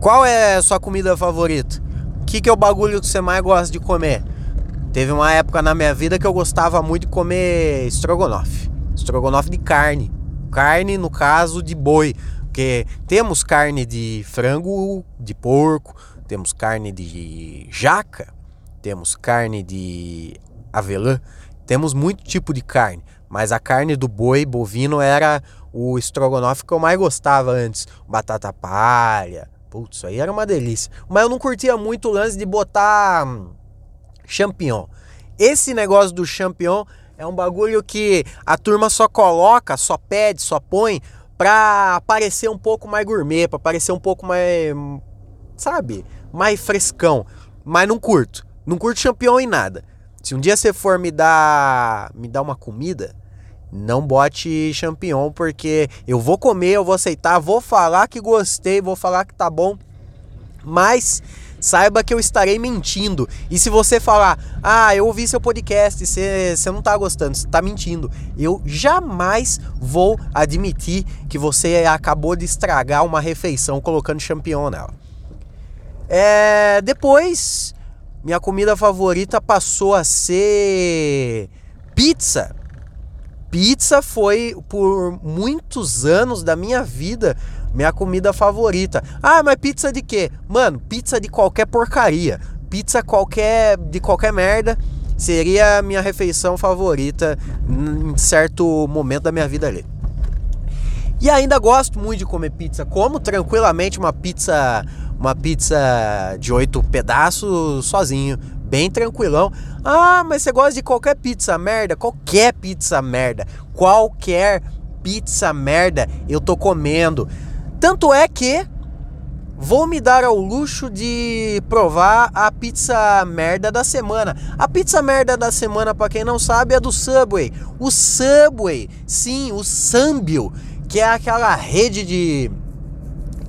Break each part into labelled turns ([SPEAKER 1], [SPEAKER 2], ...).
[SPEAKER 1] Qual é a sua comida favorita? O que, que é o bagulho que você mais gosta de comer? Teve uma época na minha vida que eu gostava muito de comer estrogonofe. Estrogonofe de carne. Carne, no caso, de boi. Porque temos carne de frango, de porco, temos carne de jaca, temos carne de avelã, temos muito tipo de carne. Mas a carne do boi bovino era o estrogonofe que eu mais gostava antes. Batata palha. Putz, aí era uma delícia. Mas eu não curtia muito o lance de botar hum, champignon. Esse negócio do champignon é um bagulho que a turma só coloca, só pede, só põe pra parecer um pouco mais gourmet, pra parecer um pouco mais, sabe, mais frescão. Mas não curto. Não curto champignon em nada. Se um dia você for me dar, me dar uma comida, não bote champignon, porque eu vou comer, eu vou aceitar, vou falar que gostei, vou falar que tá bom, mas saiba que eu estarei mentindo. E se você falar, ah, eu ouvi seu podcast, você, você não tá gostando, você tá mentindo, eu jamais vou admitir que você acabou de estragar uma refeição colocando champignon nela. É, depois, minha comida favorita passou a ser pizza. Pizza foi por muitos anos da minha vida minha comida favorita. Ah, mas pizza de quê? Mano, pizza de qualquer porcaria. Pizza qualquer de qualquer merda seria a minha refeição favorita em certo momento da minha vida ali. E ainda gosto muito de comer pizza. Como tranquilamente uma pizza, uma pizza de oito pedaços sozinho, bem tranquilão. Ah, mas você gosta de qualquer pizza merda? Qualquer pizza merda. Qualquer pizza merda eu tô comendo. Tanto é que vou me dar ao luxo de provar a pizza merda da semana. A pizza merda da semana, para quem não sabe, é do Subway. O Subway, sim, o Sambio, que é aquela rede de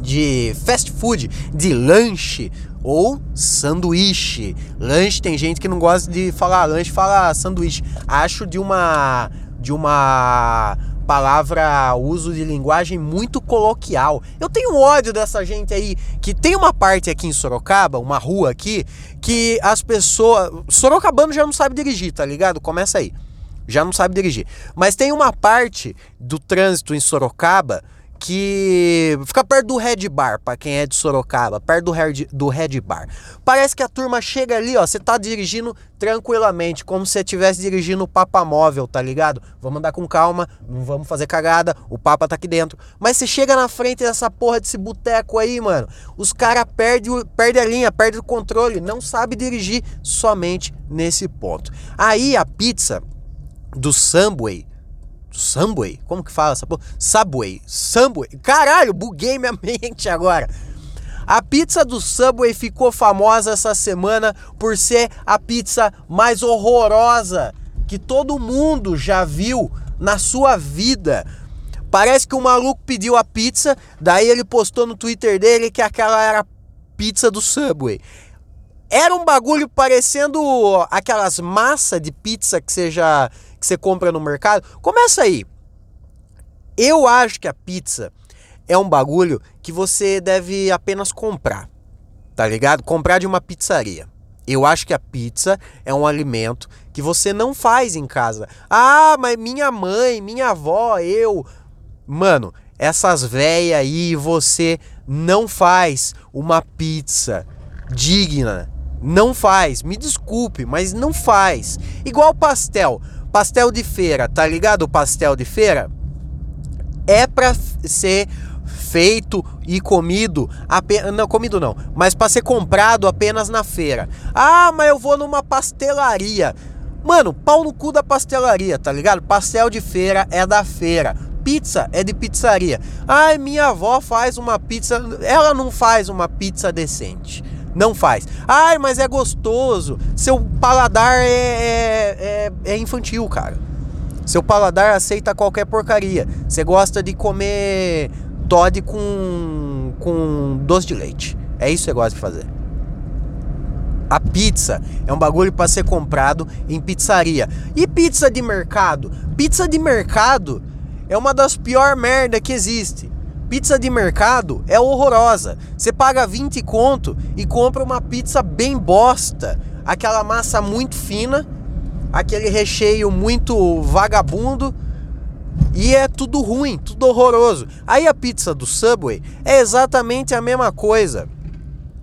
[SPEAKER 1] de fast food, de lanche ou sanduíche. Lanche tem gente que não gosta de falar lanche, fala sanduíche. Acho de uma de uma palavra, uso de linguagem muito coloquial. Eu tenho ódio dessa gente aí que tem uma parte aqui em Sorocaba, uma rua aqui, que as pessoas. Sorocabano já não sabe dirigir, tá ligado? Começa aí. Já não sabe dirigir. Mas tem uma parte do trânsito em Sorocaba que fica perto do Red Bar, para quem é de Sorocaba, perto do Red, do Red Bar. Parece que a turma chega ali, ó, você tá dirigindo tranquilamente, como se você estivesse dirigindo o Papa Móvel, tá ligado? Vamos andar com calma, não vamos fazer cagada, o Papa tá aqui dentro. Mas você chega na frente dessa porra desse boteco aí, mano, os caras perdem perde a linha, perdem o controle, não sabe dirigir somente nesse ponto. Aí a pizza do Subway Subway? Como que fala essa porra? Subway. Subway. Caralho, buguei minha mente agora. A pizza do Subway ficou famosa essa semana por ser a pizza mais horrorosa que todo mundo já viu na sua vida. Parece que o maluco pediu a pizza, daí ele postou no Twitter dele que aquela era a pizza do Subway. Era um bagulho parecendo aquelas massas de pizza que você já que você compra no mercado. Começa aí. Eu acho que a pizza é um bagulho que você deve apenas comprar. Tá ligado? Comprar de uma pizzaria. Eu acho que a pizza é um alimento que você não faz em casa. Ah, mas minha mãe, minha avó, eu. Mano, essas véias aí, você não faz uma pizza digna. Não faz. Me desculpe, mas não faz. Igual pastel. Pastel de feira, tá ligado? O pastel de feira é para ser feito e comido apenas não comido não, mas para ser comprado apenas na feira. Ah, mas eu vou numa pastelaria. Mano, pau no cu da pastelaria, tá ligado? Pastel de feira é da feira. Pizza é de pizzaria. Ai, minha avó faz uma pizza, ela não faz uma pizza decente. Não faz. Ai, mas é gostoso. Seu paladar é, é, é, é infantil, cara. Seu paladar aceita qualquer porcaria. Você gosta de comer Todd com, com doce de leite. É isso que você gosta de fazer. A pizza é um bagulho para ser comprado em pizzaria. E pizza de mercado? Pizza de mercado é uma das pior merda que existe. Pizza de mercado é horrorosa. Você paga 20 conto e compra uma pizza bem bosta. Aquela massa muito fina, aquele recheio muito vagabundo e é tudo ruim, tudo horroroso. Aí a pizza do Subway é exatamente a mesma coisa.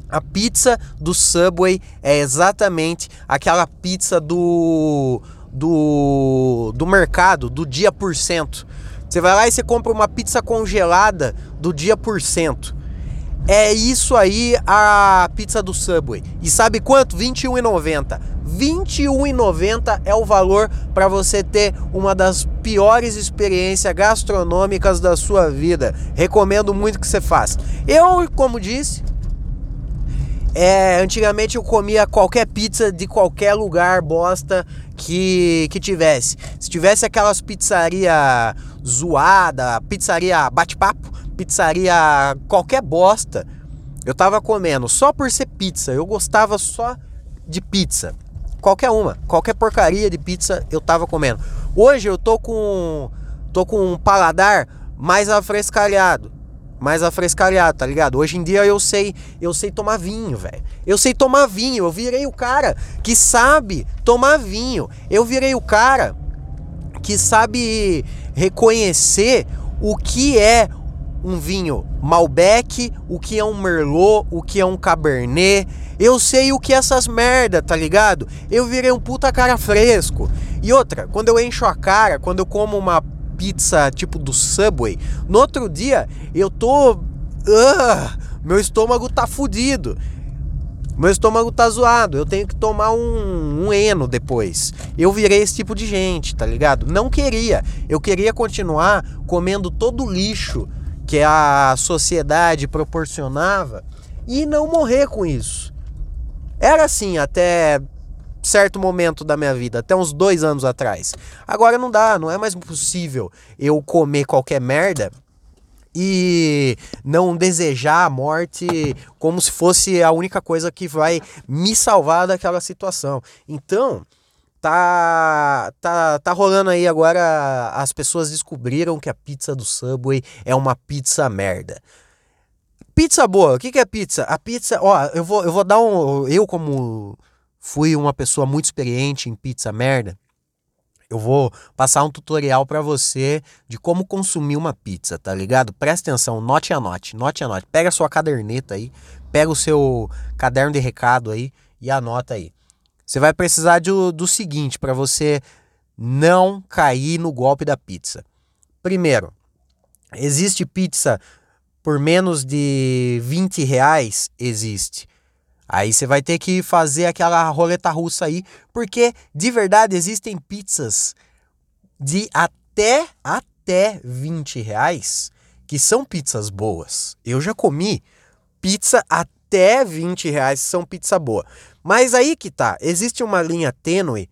[SPEAKER 1] A pizza do Subway é exatamente aquela pizza do do, do mercado, do dia por cento. Você vai lá e você compra uma pizza congelada do dia por cento. É isso aí a pizza do Subway. E sabe quanto? R$ 21,90. R$ 21,90 é o valor para você ter uma das piores experiências gastronômicas da sua vida. Recomendo muito que você faça. Eu, como disse, é, antigamente eu comia qualquer pizza de qualquer lugar bosta que, que tivesse. Se tivesse aquelas pizzaria zoada, pizzaria bate-papo, pizzaria qualquer bosta, eu tava comendo só por ser pizza. Eu gostava só de pizza. Qualquer uma, qualquer porcaria de pizza eu tava comendo. Hoje eu tô com tô com um paladar mais afrescalhado mais afrescalhado, tá ligado? Hoje em dia eu sei, eu sei tomar vinho, velho. Eu sei tomar vinho. Eu virei o cara que sabe tomar vinho. Eu virei o cara que sabe reconhecer o que é um vinho Malbec, o que é um Merlot, o que é um Cabernet. Eu sei o que é essas merda, tá ligado? Eu virei um puta cara fresco. E outra, quando eu encho a cara, quando eu como uma pizza tipo do Subway. No outro dia eu tô. Uh, meu estômago tá fudido. Meu estômago tá zoado, eu tenho que tomar um, um eno depois. Eu virei esse tipo de gente, tá ligado? Não queria. Eu queria continuar comendo todo o lixo que a sociedade proporcionava e não morrer com isso. Era assim até certo momento da minha vida, até uns dois anos atrás. Agora não dá, não é mais possível eu comer qualquer merda e não desejar a morte como se fosse a única coisa que vai me salvar daquela situação. Então, tá tá tá rolando aí agora as pessoas descobriram que a pizza do Subway é uma pizza merda. Pizza boa, o que, que é pizza? A pizza, ó, eu vou, eu vou dar um. Eu, como fui uma pessoa muito experiente em pizza merda, eu vou passar um tutorial para você de como consumir uma pizza, tá ligado? Presta atenção, note a note, note a note. Pega a sua caderneta aí, pega o seu caderno de recado aí e anota aí. Você vai precisar de, do seguinte para você não cair no golpe da pizza. Primeiro, existe pizza por menos de 20 reais? Existe. Aí você vai ter que fazer aquela roleta russa aí, porque de verdade existem pizzas de até até 20 reais que são pizzas boas. Eu já comi pizza até 20 reais são pizza boa. Mas aí que tá, existe uma linha tênue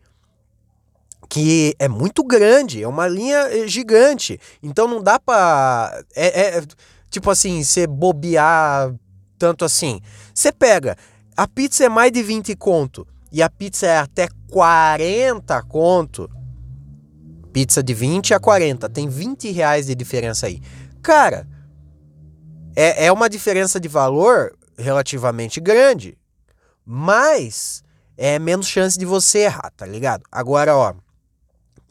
[SPEAKER 1] que é muito grande, é uma linha eh, gigante. Então não dá pra. É, é tipo assim, você bobear tanto assim. Você pega a pizza é mais de 20 conto e a pizza é até 40 conto. Pizza de 20 a 40, tem 20 reais de diferença aí. Cara, é, é uma diferença de valor relativamente grande, mas é menos chance de você errar, tá ligado? Agora, ó,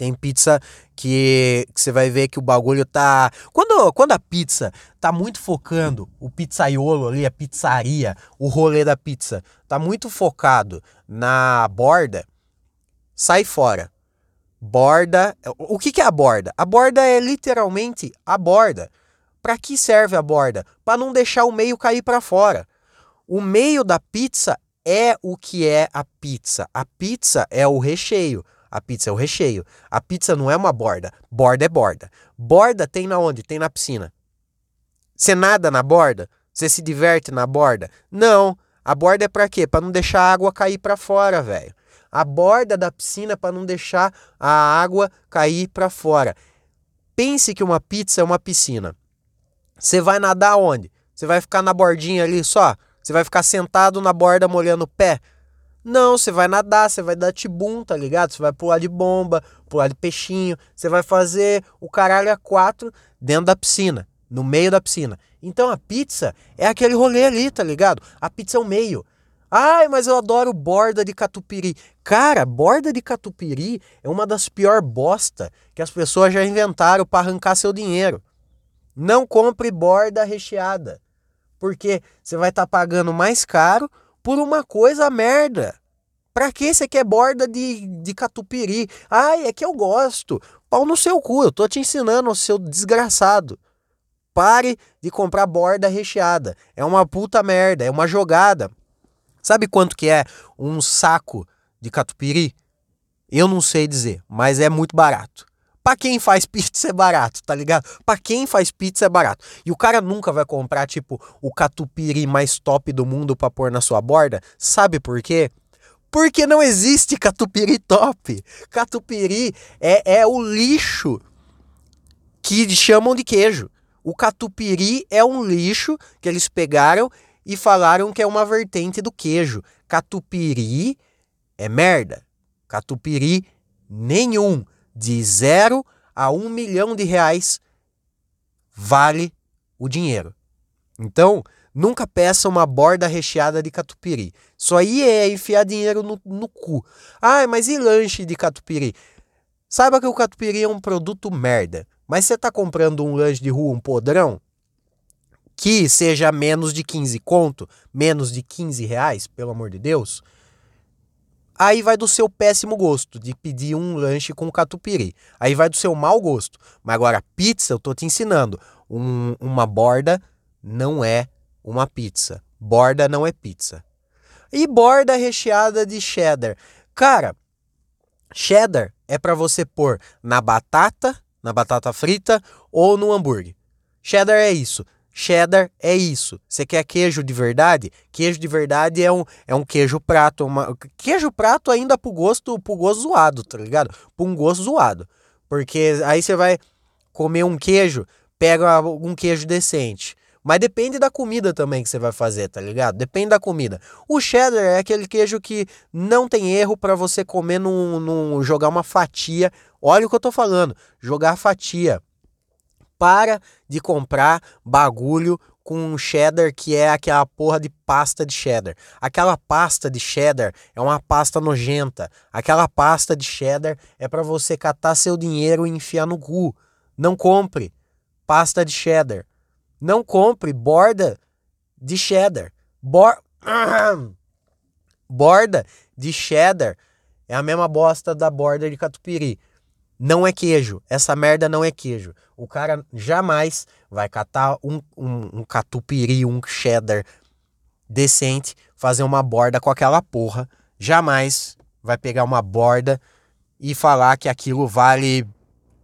[SPEAKER 1] tem pizza que, que, você vai ver que o bagulho tá. Quando, quando a pizza tá muito focando, o pizzaiolo ali, a pizzaria, o rolê da pizza, tá muito focado na borda, sai fora. Borda. O que, que é a borda? A borda é literalmente a borda. Para que serve a borda? Para não deixar o meio cair para fora. O meio da pizza é o que é a pizza. A pizza é o recheio. A pizza é o recheio. A pizza não é uma borda. Borda é borda. Borda tem na onde? Tem na piscina. Você nada na borda? Você se diverte na borda? Não. A borda é para quê? Para não deixar a água cair para fora, velho. A borda da piscina para não deixar a água cair para fora. Pense que uma pizza é uma piscina. Você vai nadar onde? Você vai ficar na bordinha ali só? Você vai ficar sentado na borda molhando o pé? Não, você vai nadar, você vai dar tibum, tá ligado? Você vai pular de bomba, pular de peixinho, você vai fazer o caralho a quatro dentro da piscina. no meio da piscina. Então a pizza é aquele rolê ali, tá ligado? A pizza é o meio. Ai, mas eu adoro borda de catupiry. Cara, borda de catupiry é uma das pior bosta que as pessoas já inventaram para arrancar seu dinheiro. Não compre borda recheada, porque você vai estar tá pagando mais caro por uma coisa merda. Pra que você quer borda de, de catupiry? Ai, é que eu gosto. Pau no seu cu, eu tô te ensinando, seu desgraçado. Pare de comprar borda recheada. É uma puta merda, é uma jogada. Sabe quanto que é um saco de catupiry? Eu não sei dizer, mas é muito barato. Para quem faz pizza é barato, tá ligado? Para quem faz pizza é barato. E o cara nunca vai comprar tipo o catupiry mais top do mundo para pôr na sua borda. Sabe por quê? Porque não existe catupiry top. Catupiry é, é o lixo que chamam de queijo. O catupiry é um lixo que eles pegaram e falaram que é uma vertente do queijo. Catupiry é merda. Catupiry nenhum. De zero a um milhão de reais vale o dinheiro. Então, Nunca peça uma borda recheada de catupiry. Isso aí é enfiar dinheiro no, no cu. Ah, mas e lanche de catupiry? Saiba que o catupiry é um produto merda. Mas você está comprando um lanche de rua, um podrão, que seja menos de 15 conto, menos de 15 reais, pelo amor de Deus, aí vai do seu péssimo gosto de pedir um lanche com catupiry. Aí vai do seu mau gosto. Mas agora, pizza, eu tô te ensinando. Um, uma borda não é uma pizza. Borda não é pizza. E borda recheada de cheddar. Cara, cheddar é para você pôr na batata, na batata frita ou no hambúrguer. Cheddar é isso. Cheddar é isso. Você quer queijo de verdade? Queijo de verdade é um, é um queijo prato. Uma, queijo prato ainda pro gosto, pro gosto zoado, tá ligado? Pro um gosto zoado. Porque aí você vai comer um queijo, pega um queijo decente. Mas depende da comida também que você vai fazer, tá ligado? Depende da comida. O cheddar é aquele queijo que não tem erro para você comer num, num, jogar uma fatia. Olha o que eu tô falando, jogar fatia. Para de comprar bagulho com cheddar que é aquela porra de pasta de cheddar. Aquela pasta de cheddar é uma pasta nojenta. Aquela pasta de cheddar é para você catar seu dinheiro e enfiar no cu. Não compre pasta de cheddar. Não compre borda de cheddar. Bor... borda de cheddar é a mesma bosta da borda de catupiry. Não é queijo. Essa merda não é queijo. O cara jamais vai catar um, um, um catupiry, um cheddar decente, fazer uma borda com aquela porra. Jamais vai pegar uma borda e falar que aquilo vale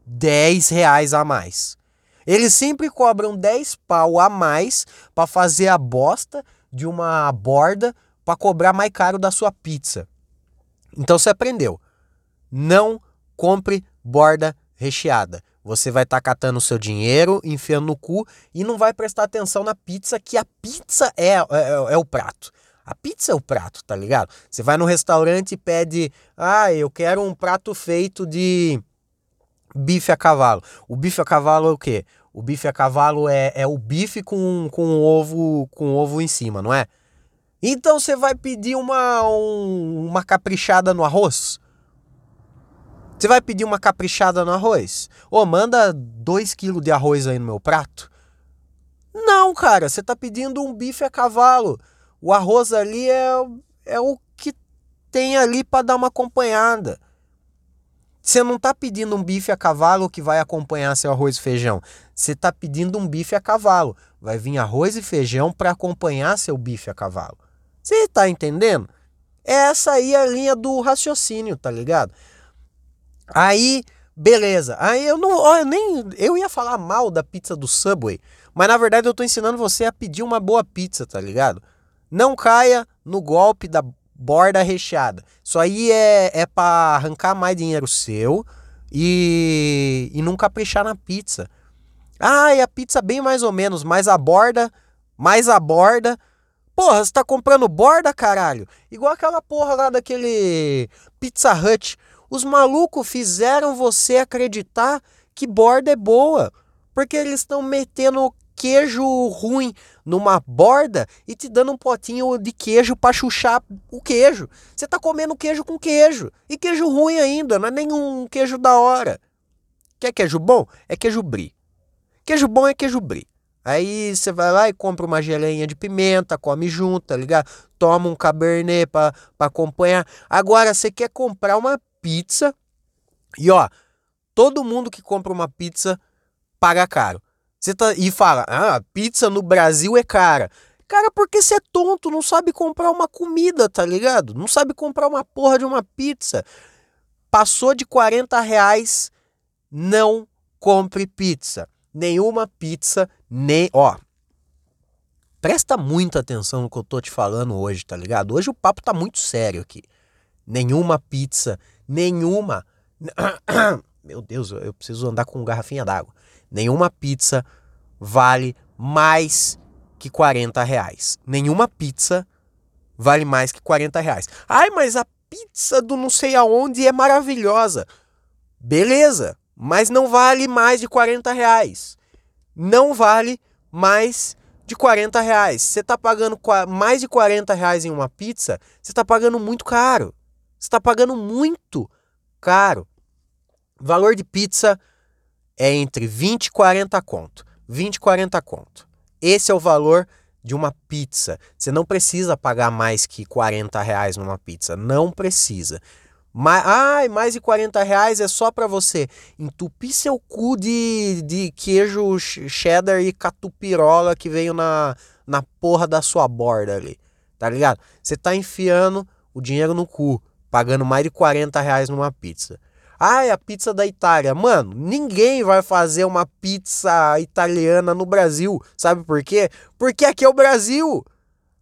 [SPEAKER 1] 10 reais a mais. Eles sempre cobram 10 pau a mais para fazer a bosta de uma borda para cobrar mais caro da sua pizza. Então você aprendeu. Não compre borda recheada. Você vai estar tá catando o seu dinheiro, enfiando no cu e não vai prestar atenção na pizza, que a pizza é, é, é o prato. A pizza é o prato, tá ligado? Você vai no restaurante e pede, ah, eu quero um prato feito de bife a cavalo. O bife a cavalo é o quê? O bife a cavalo é, é o bife com, com ovo com ovo em cima, não é? Então você vai pedir uma, um, uma caprichada no arroz? Você vai pedir uma caprichada no arroz? Ô, manda 2 kg de arroz aí no meu prato? Não, cara, você tá pedindo um bife a cavalo. O arroz ali é, é o que tem ali para dar uma acompanhada. Você não está pedindo um bife a cavalo que vai acompanhar seu arroz e feijão. Você está pedindo um bife a cavalo. Vai vir arroz e feijão para acompanhar seu bife a cavalo. Você está entendendo? Essa aí é a linha do raciocínio, tá ligado? Aí, beleza. Aí eu não, ó, eu nem eu ia falar mal da pizza do Subway, mas na verdade eu estou ensinando você a pedir uma boa pizza, tá ligado? Não caia no golpe da borda recheada. Isso aí é, é para arrancar mais dinheiro seu e, e não caprichar na pizza. Ah, e a pizza bem mais ou menos, mais a borda, mais a borda. Porra, você tá comprando borda, caralho? Igual aquela porra lá daquele Pizza Hut. Os malucos fizeram você acreditar que borda é boa. Porque eles estão metendo queijo ruim numa borda e te dando um potinho de queijo para chuchar o queijo. Você tá comendo queijo com queijo. E queijo ruim ainda, não é nenhum queijo da hora. Quer queijo bom? É queijo brie. Queijo bom é queijo brie. Aí você vai lá e compra uma geleinha de pimenta, come junto, tá ligado? Toma um cabernet para acompanhar. Agora, você quer comprar uma pizza e ó, todo mundo que compra uma pizza paga caro. Você tá e fala: "Ah, pizza no Brasil é cara". Cara, porque você é tonto, não sabe comprar uma comida, tá ligado? Não sabe comprar uma porra de uma pizza. Passou de 40 reais, não compre pizza. Nenhuma pizza, nem. Ó. Presta muita atenção no que eu tô te falando hoje, tá ligado? Hoje o papo tá muito sério aqui. Nenhuma pizza, nenhuma. Meu Deus, eu preciso andar com garrafinha d'água nenhuma pizza vale mais que 40 reais. Nenhuma pizza vale mais que 40 reais. Ai, mas a pizza do não sei aonde é maravilhosa. Beleza, mas não vale mais de 40 reais. Não vale mais de 40 reais. Você está pagando mais de 40 reais em uma pizza, você está pagando muito caro. Você está pagando muito caro. Valor de pizza é entre 20 e 40 conto. 20 e 40 conto. Esse é o valor de uma pizza. Você não precisa pagar mais que 40 reais numa pizza. Não precisa. Mas, ai, mais de 40 reais é só para você entupir seu cu de, de queijo cheddar e catupirola que veio na, na porra da sua borda ali. Tá ligado? Você tá enfiando o dinheiro no cu, pagando mais de 40 reais numa pizza. Ah, é a pizza da Itália. Mano, ninguém vai fazer uma pizza italiana no Brasil. Sabe por quê? Porque aqui é o Brasil.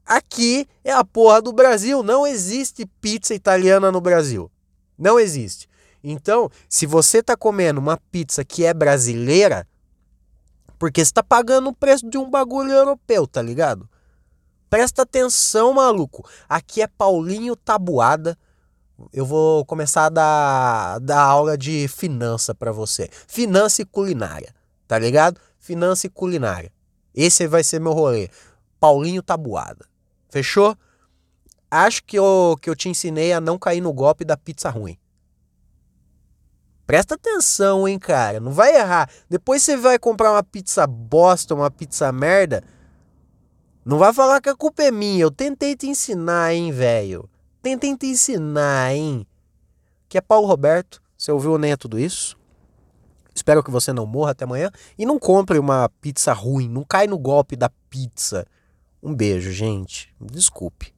[SPEAKER 1] Aqui é a porra do Brasil. Não existe pizza italiana no Brasil. Não existe. Então, se você tá comendo uma pizza que é brasileira, porque você tá pagando o preço de um bagulho europeu, tá ligado? Presta atenção, maluco. Aqui é Paulinho Tabuada eu vou começar a dar, dar aula de finança para você. Finança e culinária, tá ligado? Finança e culinária. Esse vai ser meu rolê. Paulinho Tabuada. Fechou? Acho que eu, que eu te ensinei a não cair no golpe da pizza ruim. Presta atenção, hein, cara. Não vai errar. Depois você vai comprar uma pizza bosta, uma pizza merda. Não vai falar que a culpa é minha. Eu tentei te ensinar, hein, velho. Tentem te ensinar, hein? Que é Paulo Roberto. Você ouviu nem é tudo isso? Espero que você não morra até amanhã. E não compre uma pizza ruim. Não cai no golpe da pizza. Um beijo, gente. Desculpe.